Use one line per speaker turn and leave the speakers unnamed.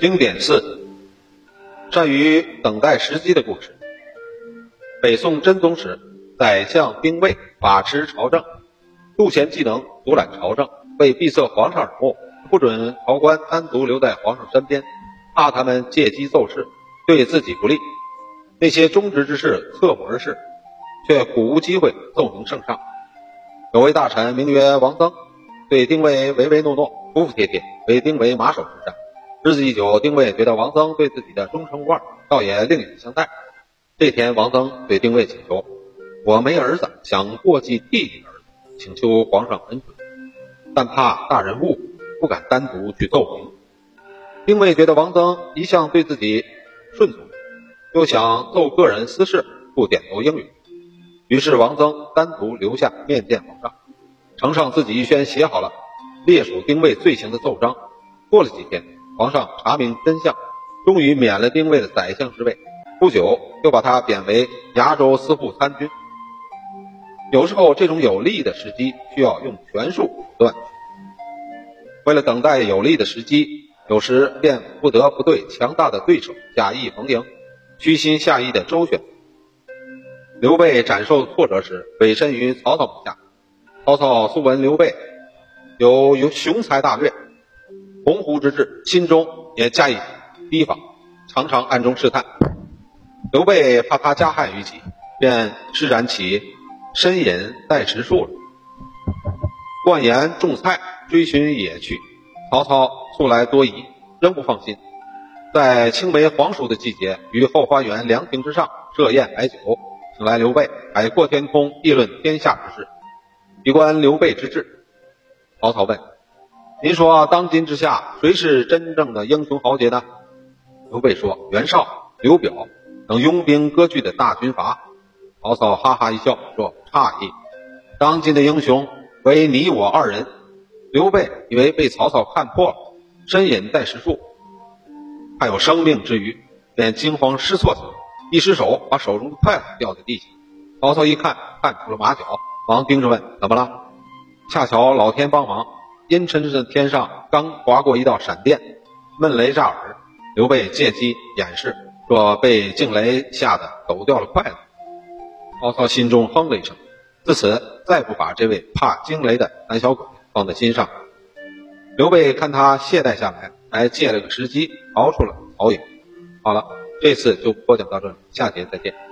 经典四，善于等待时机的故事。北宋真宗时，宰相丁谓把持朝政，杜贤技能独揽朝政，为闭塞皇上耳目，不准朝官单独留在皇上身边，怕他们借机奏事，对自己不利。那些忠直之士侧目而视，却苦无机会奏明圣上。有位大臣名曰王增，对丁谓唯唯诺诺，服服帖帖，为丁谓马首是瞻。日子一久，丁谓觉得王增对自己的忠诚无二，倒也另眼相待。这天，王增对丁谓请求：“我没儿子，想过继弟弟的儿子，请求皇上恩准，但怕大人误会，不敢单独去奏明。”丁谓觉得王增一向对自己顺从，又想奏个人私事，不点头应允。于是王增单独留下面见皇上，呈上自己预先写好了列属丁谓罪行的奏章。过了几天。皇上查明真相，终于免了丁谓的宰相之位，不久又把他贬为崖州司户参军。有时候这种有利的时机需要用权术手段，为了等待有利的时机，有时便不得不对强大的对手假意逢迎，虚心下意的周旋。刘备斩受挫折时，委身于曹操部下。曹操素闻刘备有有雄才大略。鸿鹄之志，心中也加以提防，常常暗中试探。刘备怕他加害于己，便施展起深隐带食术了。灌盐种菜，追寻野趣。曹操素来多疑，仍不放心。在青梅黄熟的季节，于后花园凉亭之上设宴摆酒，请来刘备，海阔天空，议论天下之事，以观刘备之志。曹操问。您说，当今之下，谁是真正的英雄豪杰呢？刘备说：“袁绍、刘表等拥兵割据的大军阀。”曹操哈哈一笑，说：“诧异，当今的英雄唯你我二人。”刘备以为被曹操看破了，深隐带实术，还有生命之余，便惊慌失措起来，一失手，把手中的筷子掉在地下。曹操一看，看出了马脚，忙盯着问：“怎么了？”恰巧老天帮忙。阴沉沉的天上刚划过一道闪电，闷雷炸耳。刘备借机掩饰，说被惊雷吓得抖掉了筷子。曹操心中哼了一声，自此再不把这位怕惊雷的胆小鬼放在心上。刘备看他懈怠下来，还借了个时机逃出了曹营。好了，这次就播讲到这里，下节再见。